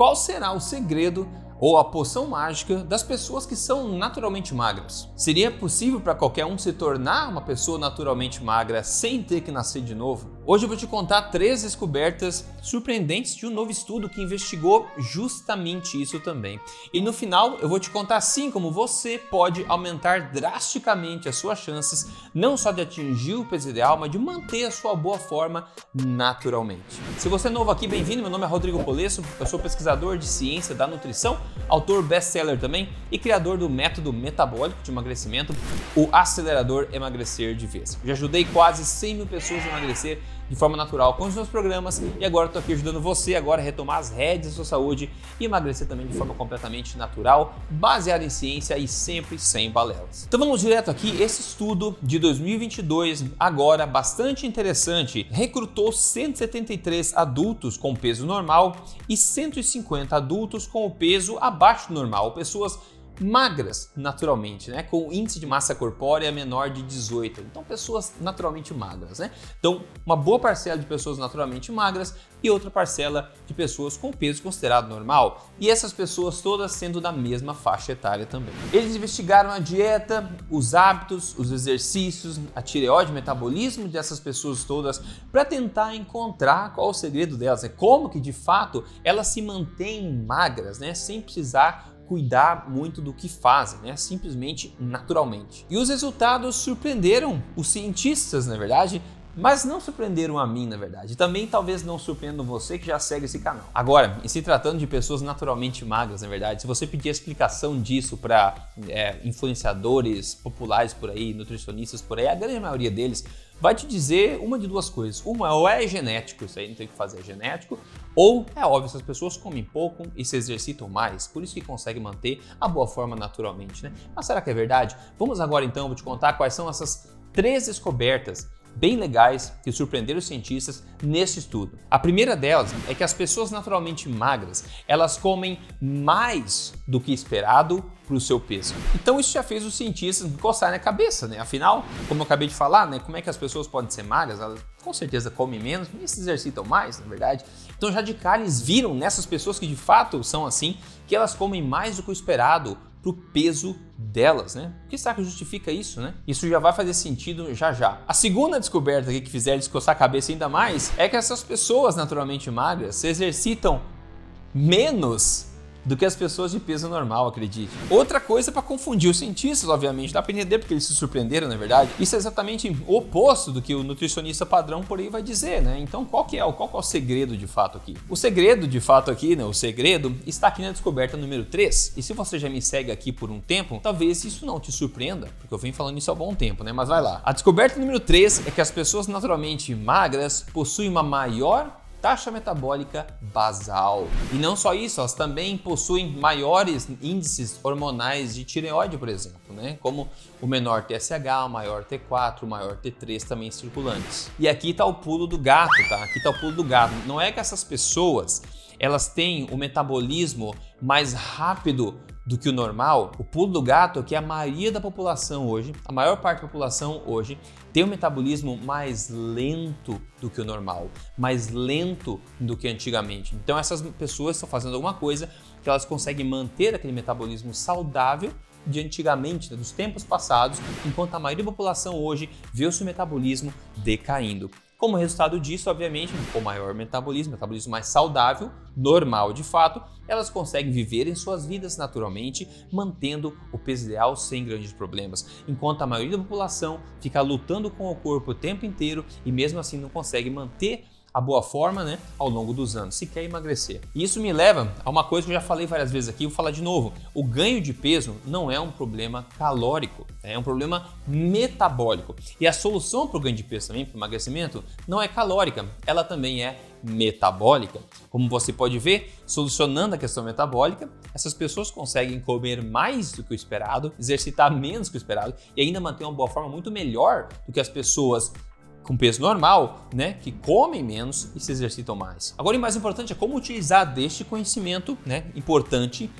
qual será o segredo ou a poção mágica das pessoas que são naturalmente magras. Seria possível para qualquer um se tornar uma pessoa naturalmente magra sem ter que nascer de novo? Hoje eu vou te contar três descobertas surpreendentes de um novo estudo que investigou justamente isso também. E no final eu vou te contar sim como você pode aumentar drasticamente as suas chances não só de atingir o peso ideal, mas de manter a sua boa forma naturalmente. Se você é novo aqui, bem-vindo. Meu nome é Rodrigo Polesso, eu sou pesquisador de ciência da nutrição, autor best-seller também e criador do método metabólico de emagrecimento, o acelerador emagrecer de vez. Já ajudei quase 100 mil pessoas a emagrecer de forma natural com os meus programas. E agora estou aqui ajudando você agora a retomar as rédeas da sua saúde e emagrecer também de forma completamente natural, baseada em ciência e sempre sem balelas. Então vamos direto aqui, esse estudo de 2022, agora bastante interessante, recrutou 173 adultos com peso normal e 150 adultos com o peso abaixo do normal, pessoas magras naturalmente, né? Com índice de massa corpórea menor de 18. Então, pessoas naturalmente magras, né? Então, uma boa parcela de pessoas naturalmente magras e outra parcela de pessoas com peso considerado normal. E essas pessoas todas sendo da mesma faixa etária também. Eles investigaram a dieta, os hábitos, os exercícios, a tireoide, o metabolismo dessas pessoas todas para tentar encontrar qual o segredo delas, né? Como que de fato elas se mantêm magras, né? Sem precisar cuidar muito do que fazem, né? simplesmente naturalmente. E os resultados surpreenderam os cientistas, na verdade, mas não surpreenderam a mim, na verdade. Também talvez não surpreendam você que já segue esse canal. Agora, em se tratando de pessoas naturalmente magras, na verdade, se você pedir explicação disso para é, influenciadores populares por aí, nutricionistas por aí, a grande maioria deles vai te dizer uma de duas coisas. Uma, ou é genético, isso aí não tem o que fazer, é genético, ou é óbvio, essas pessoas comem pouco e se exercitam mais, por isso que conseguem manter a boa forma naturalmente, né? Mas será que é verdade? Vamos agora então, vou te contar quais são essas três descobertas bem legais que surpreenderam os cientistas nesse estudo. A primeira delas é que as pessoas naturalmente magras, elas comem mais do que esperado para o seu peso. Então isso já fez os cientistas coçarem a cabeça, né? Afinal, como eu acabei de falar, né, como é que as pessoas podem ser magras? Elas com certeza comem menos e se exercitam mais, na verdade. Então já de cara eles viram nessas pessoas que de fato são assim, que elas comem mais do que o esperado para o peso delas, né? O que será que justifica isso, né? Isso já vai fazer sentido já já. A segunda descoberta que fizer descoçar a cabeça ainda mais é que essas pessoas naturalmente magras se exercitam menos do que as pessoas de peso normal, acredite. Outra coisa para confundir os cientistas, obviamente, dá para entender porque eles se surpreenderam, na é verdade. Isso é exatamente o oposto do que o nutricionista padrão por aí vai dizer, né? Então, qual que é, qual que é o segredo de fato aqui? O segredo de fato aqui, né, o segredo está aqui na descoberta número 3. E se você já me segue aqui por um tempo, talvez isso não te surpreenda, porque eu venho falando isso há bom tempo, né? Mas vai lá. A descoberta número 3 é que as pessoas naturalmente magras possuem uma maior taxa metabólica basal. E não só isso, elas também possuem maiores índices hormonais de tireoide, por exemplo, né? Como o menor TSH, o maior T4, o maior T3 também circulantes. E aqui está o pulo do gato, tá? Aqui está o pulo do gato. Não é que essas pessoas elas têm o metabolismo mais rápido do que o normal, o pulo do gato é que a maioria da população hoje, a maior parte da população hoje, tem um metabolismo mais lento do que o normal, mais lento do que antigamente. Então essas pessoas estão fazendo alguma coisa que elas conseguem manter aquele metabolismo saudável de antigamente, né, dos tempos passados, enquanto a maioria da população hoje vê o seu metabolismo decaindo. Como resultado disso, obviamente, com maior metabolismo, metabolismo mais saudável, normal de fato, elas conseguem viver em suas vidas naturalmente, mantendo o peso ideal sem grandes problemas, enquanto a maioria da população fica lutando com o corpo o tempo inteiro e mesmo assim não consegue manter a boa forma né, ao longo dos anos, se quer emagrecer. E isso me leva a uma coisa que eu já falei várias vezes aqui, vou falar de novo. O ganho de peso não é um problema calórico, é um problema metabólico. E a solução para o ganho de peso também, para o emagrecimento, não é calórica, ela também é metabólica. Como você pode ver, solucionando a questão metabólica, essas pessoas conseguem comer mais do que o esperado, exercitar menos que o esperado e ainda manter uma boa forma muito melhor do que as pessoas com peso normal, né, que comem menos e se exercitam mais. Agora, o mais importante é como utilizar deste conhecimento, né, importante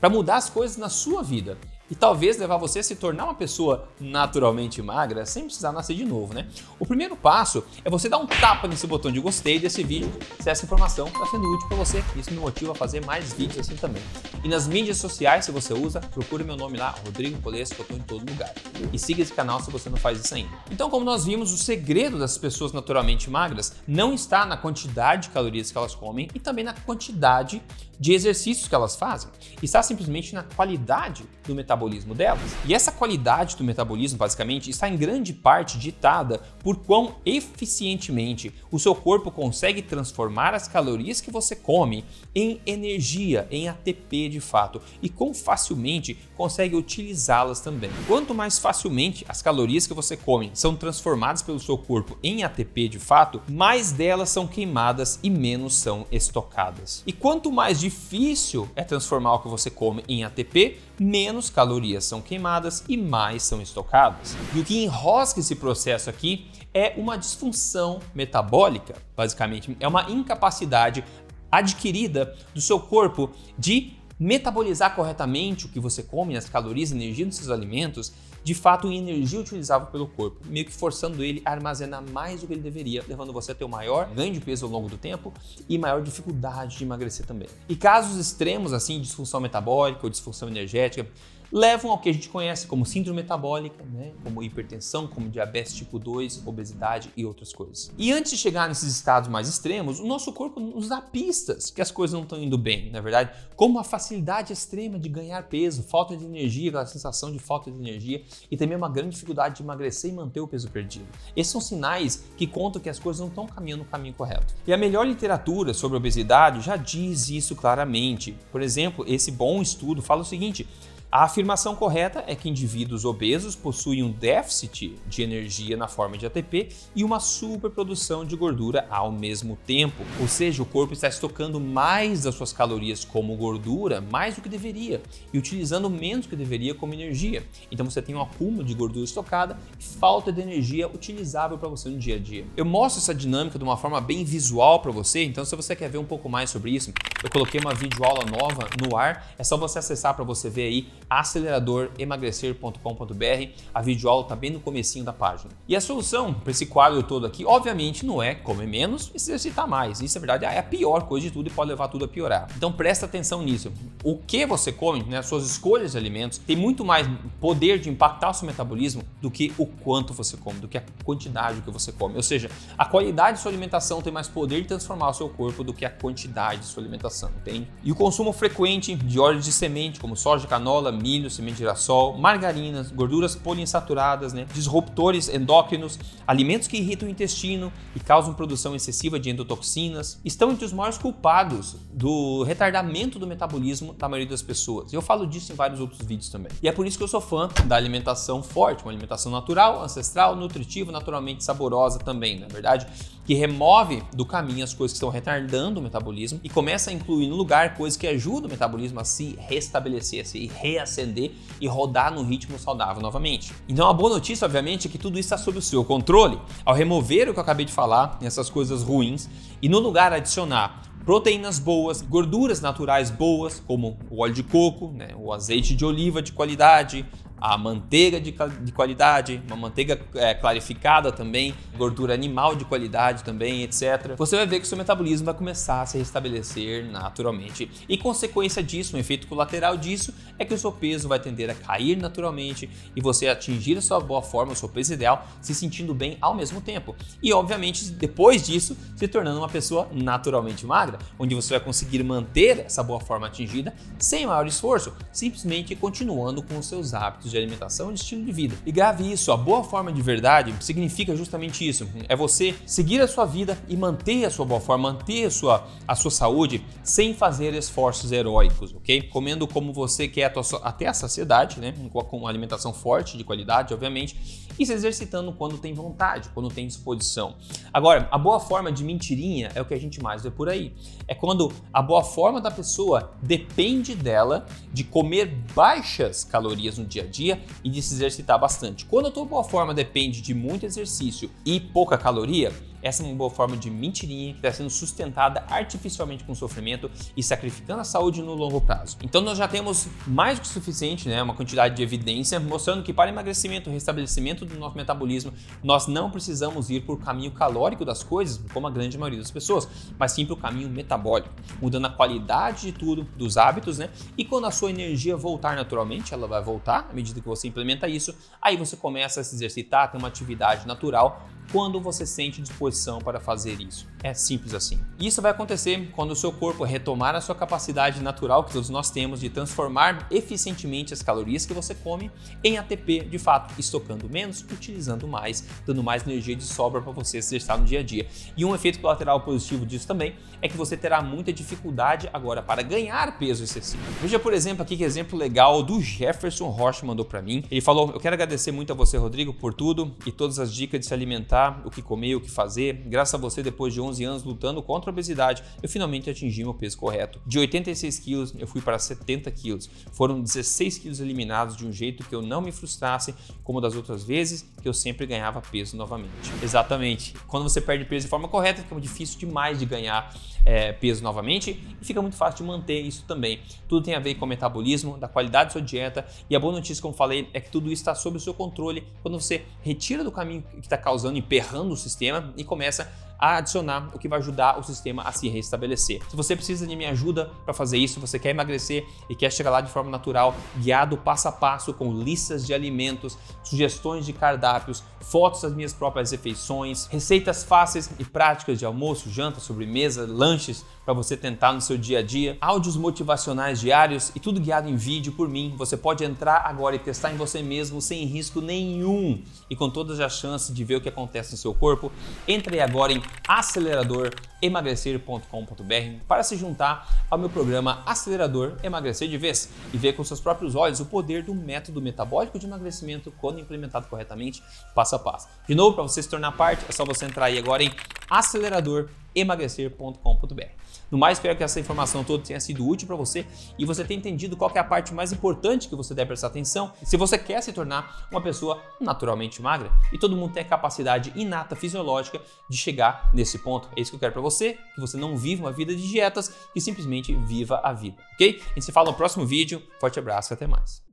para mudar as coisas na sua vida. E talvez levar você a se tornar uma pessoa naturalmente magra sem precisar nascer de novo, né? O primeiro passo é você dar um tapa nesse botão de gostei desse vídeo se essa informação está sendo útil para você. Isso me motiva a fazer mais vídeos assim também. E nas mídias sociais, se você usa, procure meu nome lá, Rodrigo Polesco, eu estou em todo lugar. E siga esse canal se você não faz isso ainda. Então, como nós vimos, o segredo das pessoas naturalmente magras não está na quantidade de calorias que elas comem e também na quantidade de exercícios que elas fazem, está simplesmente na qualidade do metabolismo delas. E essa qualidade do metabolismo, basicamente, está em grande parte ditada por quão eficientemente o seu corpo consegue transformar as calorias que você come em energia, em ATP de fato, e quão facilmente consegue utilizá-las também. Quanto mais facilmente as calorias que você come são transformadas pelo seu corpo em ATP de fato, mais delas são queimadas e menos são estocadas. E quanto mais difícil é transformar o que você come em ATP, menos calorias são queimadas e mais são estocadas. E o que enrosca esse processo aqui é uma disfunção metabólica, basicamente, é uma incapacidade adquirida do seu corpo de metabolizar corretamente o que você come, as calorias e energia dos seus alimentos, de fato em energia utilizável pelo corpo, meio que forçando ele a armazenar mais do que ele deveria, levando você a ter um maior ganho de peso ao longo do tempo e maior dificuldade de emagrecer também. E casos extremos assim, disfunção metabólica ou disfunção energética, levam ao que a gente conhece como síndrome metabólica, né? como hipertensão, como diabetes tipo 2, obesidade e outras coisas. E antes de chegar nesses estados mais extremos, o nosso corpo nos dá pistas que as coisas não estão indo bem, na é verdade, como a facilidade extrema de ganhar peso, falta de energia, aquela sensação de falta de energia e também uma grande dificuldade de emagrecer e manter o peso perdido. Esses são sinais que contam que as coisas não estão caminhando no caminho correto. E a melhor literatura sobre obesidade já diz isso claramente. Por exemplo, esse bom estudo fala o seguinte: a afirmação correta é que indivíduos obesos possuem um déficit de energia na forma de ATP e uma superprodução de gordura ao mesmo tempo. Ou seja, o corpo está estocando mais das suas calorias como gordura, mais do que deveria, e utilizando menos do que deveria como energia. Então você tem um acúmulo de gordura estocada e falta de energia utilizável para você no dia a dia. Eu mostro essa dinâmica de uma forma bem visual para você, então se você quer ver um pouco mais sobre isso, eu coloquei uma videoaula nova no ar, é só você acessar para você ver aí aceleradoremagrecer.com.br. A videoaula está bem no comecinho da página. E a solução para esse quadro todo aqui, obviamente, não é comer menos e se exercitar mais. Isso, na verdade, é a pior coisa de tudo e pode levar tudo a piorar. Então presta atenção nisso. O que você come, né, suas escolhas de alimentos, tem muito mais poder de impactar o seu metabolismo do que o quanto você come, do que a quantidade que você come. Ou seja, a qualidade de sua alimentação tem mais poder de transformar o seu corpo do que a quantidade de sua alimentação, entende? E o consumo frequente de óleos de semente, como soja, canola, milho, semente de girassol, margarinas, gorduras poliinsaturadas, né, disruptores endócrinos, alimentos que irritam o intestino e causam produção excessiva de endotoxinas, estão entre os maiores culpados do retardamento do metabolismo da maioria das pessoas. Eu falo disso em vários outros vídeos também. E é por isso que eu sou fã da alimentação forte, uma alimentação natural, ancestral, nutritiva, naturalmente saborosa também, na é verdade que remove do caminho as coisas que estão retardando o metabolismo e começa a incluir no lugar coisas que ajudam o metabolismo a se restabelecer, a se reacender e rodar no ritmo saudável novamente. Então a boa notícia, obviamente, é que tudo isso está sob o seu controle. Ao remover o que eu acabei de falar, essas coisas ruins, e no lugar adicionar proteínas boas, gorduras naturais boas, como o óleo de coco, né, o azeite de oliva de qualidade, a manteiga de, de qualidade, uma manteiga é, clarificada também, gordura animal de qualidade também, etc. Você vai ver que o seu metabolismo vai começar a se restabelecer naturalmente. E consequência disso, um efeito colateral disso, é que o seu peso vai tender a cair naturalmente e você atingir a sua boa forma, o seu peso ideal, se sentindo bem ao mesmo tempo. E obviamente, depois disso, se tornando uma pessoa naturalmente magra, onde você vai conseguir manter essa boa forma atingida sem maior esforço, simplesmente continuando com os seus hábitos hábitos de alimentação e de estilo de vida. E grave isso, a boa forma de verdade significa justamente isso. É você seguir a sua vida e manter a sua boa forma, manter a sua, a sua saúde sem fazer esforços heróicos, ok? Comendo como você quer até a saciedade, né? Com uma alimentação forte, de qualidade, obviamente, e se exercitando quando tem vontade, quando tem disposição. Agora, a boa forma de mentirinha é o que a gente mais vê por aí. É quando a boa forma da pessoa depende dela de comer baixas calorias no dia a dia e de se exercitar bastante. Quando a tua boa forma depende de muito exercício e pouca caloria, essa é uma boa forma de mentirinha que está sendo sustentada artificialmente com sofrimento e sacrificando a saúde no longo prazo. Então nós já temos mais do que suficiente, né, uma quantidade de evidência mostrando que para emagrecimento, restabelecimento do nosso metabolismo, nós não precisamos ir por caminho calórico das coisas, como a grande maioria das pessoas, mas sim para o caminho metabólico, mudando a qualidade de tudo, dos hábitos, né? E quando a sua energia voltar naturalmente, ela vai voltar à medida que você implementa isso, aí você começa a se exercitar, ter uma atividade natural quando você sente disposição para fazer isso. É simples assim. Isso vai acontecer quando o seu corpo retomar a sua capacidade natural que todos nós temos de transformar eficientemente as calorias que você come em ATP, de fato, estocando menos, utilizando mais, dando mais energia de sobra para você se exercitar no dia a dia. E um efeito colateral positivo disso também é que você terá muita dificuldade agora para ganhar peso excessivo. Veja, por exemplo, aqui que exemplo legal do Jefferson Rocha mandou para mim. Ele falou: "Eu quero agradecer muito a você, Rodrigo, por tudo e todas as dicas de se alimentar o que comer, o que fazer. Graças a você, depois de 11 anos lutando contra a obesidade, eu finalmente atingi meu peso correto. De 86 quilos, eu fui para 70 quilos. Foram 16 quilos eliminados de um jeito que eu não me frustrasse, como das outras vezes, que eu sempre ganhava peso novamente. Exatamente. Quando você perde peso de forma correta, fica difícil demais de ganhar é, peso novamente e fica muito fácil de manter isso também. Tudo tem a ver com o metabolismo, da qualidade da sua dieta e a boa notícia, como falei, é que tudo isso está sob o seu controle quando você retira do caminho que está causando, emperrando o sistema e começa a adicionar o que vai ajudar o sistema a se restabelecer. Se você precisa de minha ajuda para fazer isso, você quer emagrecer e quer chegar lá de forma natural, guiado passo a passo com listas de alimentos, sugestões de cardápios, fotos das minhas próprias refeições, receitas fáceis e práticas de almoço, janta, sobremesa, lanches para você tentar no seu dia a dia, áudios motivacionais diários e tudo guiado em vídeo por mim. Você pode entrar agora e testar em você mesmo sem risco nenhum e com todas as chances de ver o que acontece no seu corpo. Entre agora em acelerador aceleradoremagrecer.com.br para se juntar ao meu programa Acelerador Emagrecer de Vez e ver com seus próprios olhos o poder do método metabólico de emagrecimento quando implementado corretamente, passo a passo. De novo, para você se tornar parte, é só você entrar aí agora em aceleradoremagrecer.com.br. No mais, espero que essa informação toda tenha sido útil para você e você tenha entendido qual é a parte mais importante que você deve prestar atenção se você quer se tornar uma pessoa naturalmente magra. E todo mundo tem a capacidade inata fisiológica de chegar nesse ponto. É isso que eu quero para você, que você não viva uma vida de dietas, que simplesmente viva a vida, ok? A gente se fala no próximo vídeo. Forte abraço e até mais.